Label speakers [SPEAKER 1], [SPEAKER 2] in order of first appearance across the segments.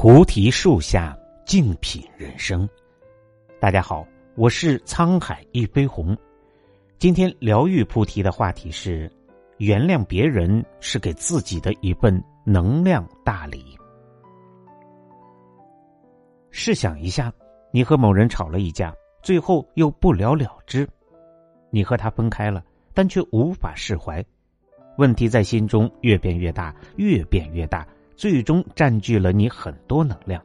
[SPEAKER 1] 菩提树下静品人生。大家好，我是沧海一杯红。今天疗愈菩提的话题是：原谅别人是给自己的一份能量大礼。试想一下，你和某人吵了一架，最后又不了了之，你和他分开了，但却无法释怀，问题在心中越变越大，越变越大。最终占据了你很多能量，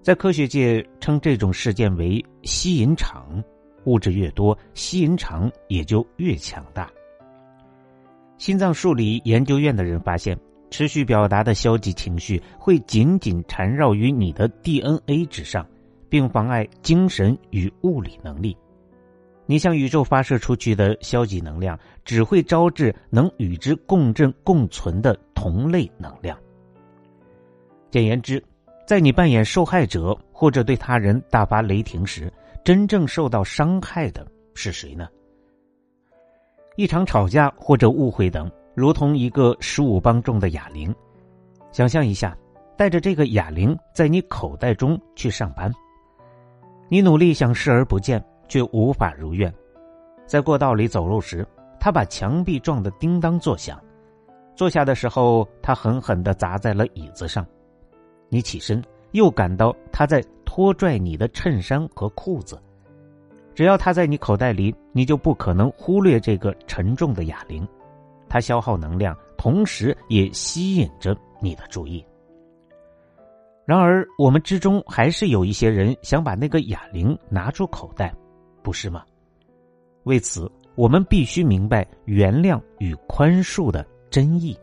[SPEAKER 1] 在科学界称这种事件为吸引场，物质越多，吸引场也就越强大。心脏数理研究院的人发现，持续表达的消极情绪会紧紧缠绕于你的 DNA 之上，并妨碍精神与物理能力。你向宇宙发射出去的消极能量，只会招致能与之共振共存的同类能量。简言之，在你扮演受害者或者对他人大发雷霆时，真正受到伤害的是谁呢？一场吵架或者误会等，如同一个十五磅重的哑铃。想象一下，带着这个哑铃在你口袋中去上班，你努力想视而不见。却无法如愿，在过道里走路时，他把墙壁撞得叮当作响。坐下的时候，他狠狠的砸在了椅子上。你起身，又感到他在拖拽你的衬衫和裤子。只要他在你口袋里，你就不可能忽略这个沉重的哑铃。它消耗能量，同时也吸引着你的注意。然而，我们之中还是有一些人想把那个哑铃拿出口袋。不是吗？为此，我们必须明白原谅与宽恕的真意。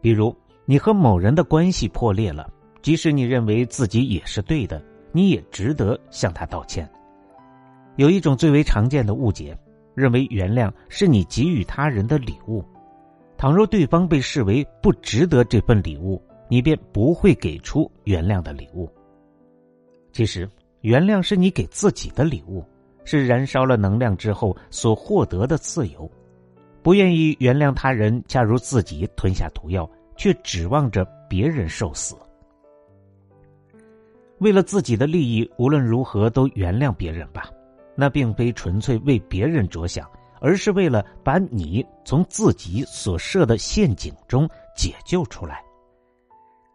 [SPEAKER 1] 比如，你和某人的关系破裂了，即使你认为自己也是对的，你也值得向他道歉。有一种最为常见的误解，认为原谅是你给予他人的礼物，倘若对方被视为不值得这份礼物，你便不会给出原谅的礼物。其实。原谅是你给自己的礼物，是燃烧了能量之后所获得的自由。不愿意原谅他人，恰如自己吞下毒药，却指望着别人受死。为了自己的利益，无论如何都原谅别人吧。那并非纯粹为别人着想，而是为了把你从自己所设的陷阱中解救出来。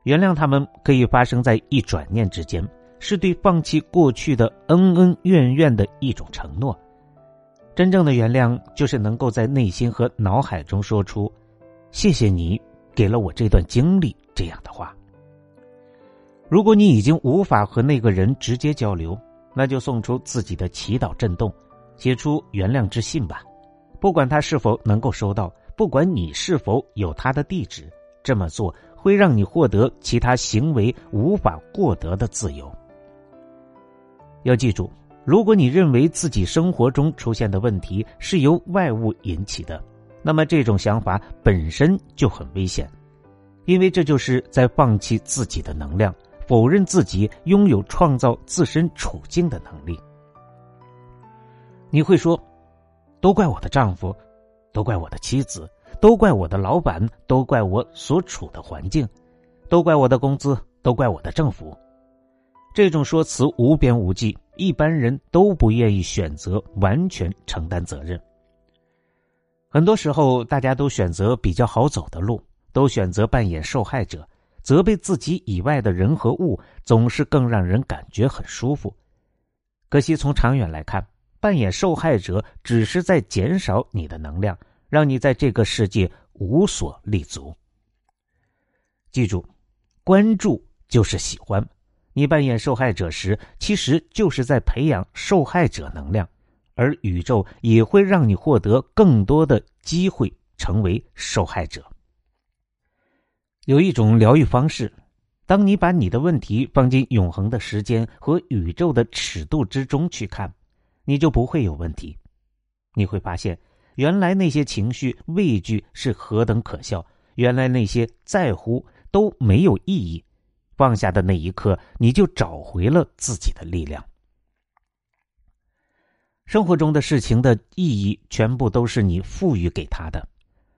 [SPEAKER 1] 原谅他们可以发生在一转念之间。是对放弃过去的恩恩怨怨的一种承诺。真正的原谅，就是能够在内心和脑海中说出“谢谢你给了我这段经历”这样的话。如果你已经无法和那个人直接交流，那就送出自己的祈祷震动，写出原谅之信吧。不管他是否能够收到，不管你是否有他的地址，这么做会让你获得其他行为无法获得的自由。要记住，如果你认为自己生活中出现的问题是由外物引起的，那么这种想法本身就很危险，因为这就是在放弃自己的能量，否认自己拥有创造自身处境的能力。你会说：“都怪我的丈夫，都怪我的妻子，都怪我的老板，都怪我所处的环境，都怪我的工资，都怪我的政府。”这种说辞无边无际，一般人都不愿意选择完全承担责任。很多时候，大家都选择比较好走的路，都选择扮演受害者，责备自己以外的人和物，总是更让人感觉很舒服。可惜，从长远来看，扮演受害者只是在减少你的能量，让你在这个世界无所立足。记住，关注就是喜欢。你扮演受害者时，其实就是在培养受害者能量，而宇宙也会让你获得更多的机会成为受害者。有一种疗愈方式，当你把你的问题放进永恒的时间和宇宙的尺度之中去看，你就不会有问题。你会发现，原来那些情绪畏惧是何等可笑，原来那些在乎都没有意义。放下的那一刻，你就找回了自己的力量。生活中的事情的意义，全部都是你赋予给他的。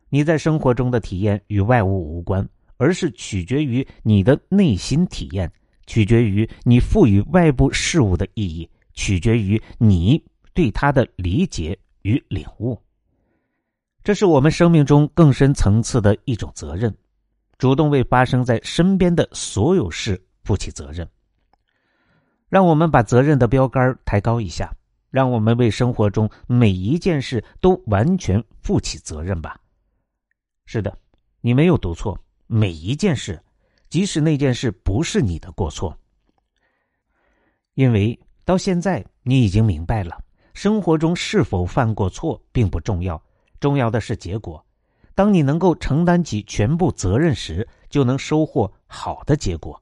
[SPEAKER 1] 你在生活中的体验与外物无关，而是取决于你的内心体验，取决于你赋予外部事物的意义，取决于你对他的理解与领悟。这是我们生命中更深层次的一种责任，主动为发生在身边的所有事负起责任。让我们把责任的标杆抬高一下，让我们为生活中每一件事都完全负起责任吧。是的，你没有读错，每一件事，即使那件事不是你的过错，因为到现在你已经明白了，生活中是否犯过错并不重要。重要的是结果。当你能够承担起全部责任时，就能收获好的结果。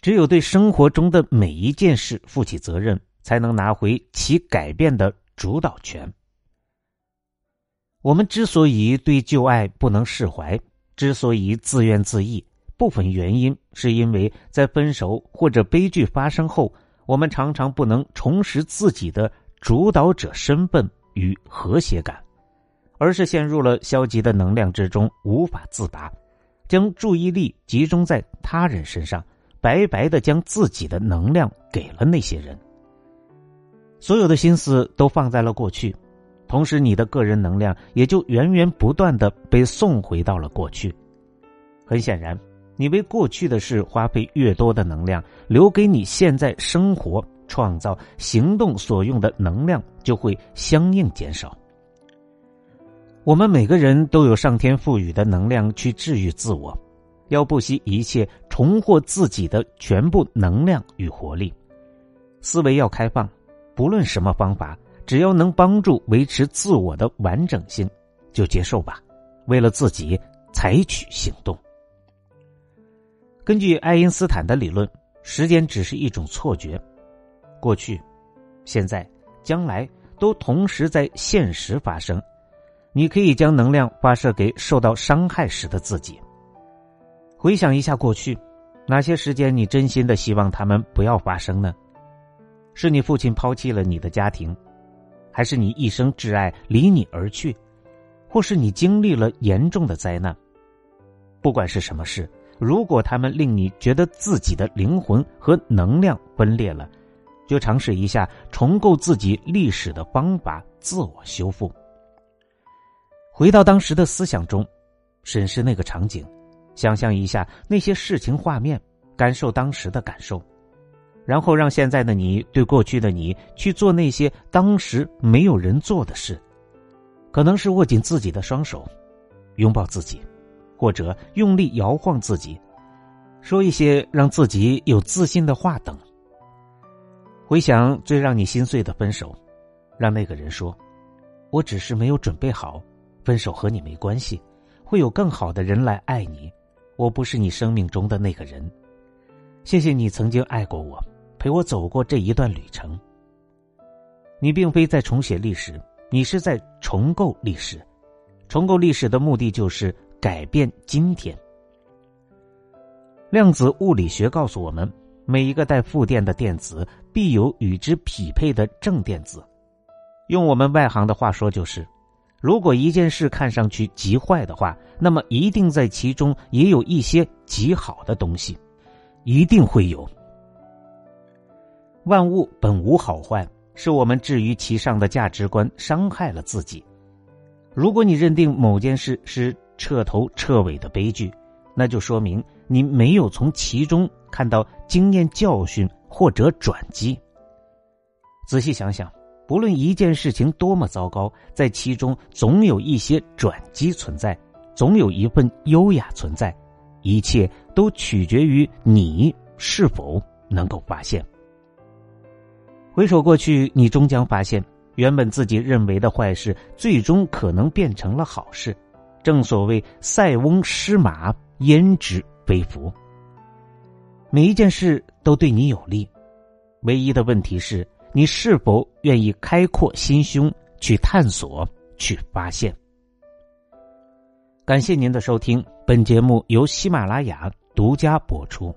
[SPEAKER 1] 只有对生活中的每一件事负起责任，才能拿回其改变的主导权。我们之所以对旧爱不能释怀，之所以自怨自艾，部分原因是因为在分手或者悲剧发生后，我们常常不能重拾自己的主导者身份与和谐感。而是陷入了消极的能量之中，无法自拔，将注意力集中在他人身上，白白的将自己的能量给了那些人。所有的心思都放在了过去，同时你的个人能量也就源源不断的被送回到了过去。很显然，你为过去的事花费越多的能量，留给你现在生活、创造、行动所用的能量就会相应减少。我们每个人都有上天赋予的能量去治愈自我，要不惜一切重获自己的全部能量与活力。思维要开放，不论什么方法，只要能帮助维持自我的完整性，就接受吧。为了自己，采取行动。根据爱因斯坦的理论，时间只是一种错觉，过去、现在、将来都同时在现实发生。你可以将能量发射给受到伤害时的自己。回想一下过去，哪些时间你真心的希望他们不要发生呢？是你父亲抛弃了你的家庭，还是你一生挚爱离你而去，或是你经历了严重的灾难？不管是什么事，如果他们令你觉得自己的灵魂和能量分裂了，就尝试一下重构自己历史的方法，自我修复。回到当时的思想中，审视那个场景，想象一下那些事情画面，感受当时的感受，然后让现在的你对过去的你去做那些当时没有人做的事，可能是握紧自己的双手，拥抱自己，或者用力摇晃自己，说一些让自己有自信的话等。回想最让你心碎的分手，让那个人说：“我只是没有准备好。”分手和你没关系，会有更好的人来爱你。我不是你生命中的那个人。谢谢你曾经爱过我，陪我走过这一段旅程。你并非在重写历史，你是在重构历史。重构历史的目的就是改变今天。量子物理学告诉我们，每一个带负电的电子必有与之匹配的正电子。用我们外行的话说，就是。如果一件事看上去极坏的话，那么一定在其中也有一些极好的东西，一定会有。万物本无好坏，是我们置于其上的价值观伤害了自己。如果你认定某件事是彻头彻尾的悲剧，那就说明你没有从其中看到经验教训或者转机。仔细想想。不论一件事情多么糟糕，在其中总有一些转机存在，总有一份优雅存在，一切都取决于你是否能够发现。回首过去，你终将发现，原本自己认为的坏事，最终可能变成了好事。正所谓“塞翁失马，焉知非福”。每一件事都对你有利，唯一的问题是。你是否愿意开阔心胸去探索、去发现？感谢您的收听，本节目由喜马拉雅独家播出。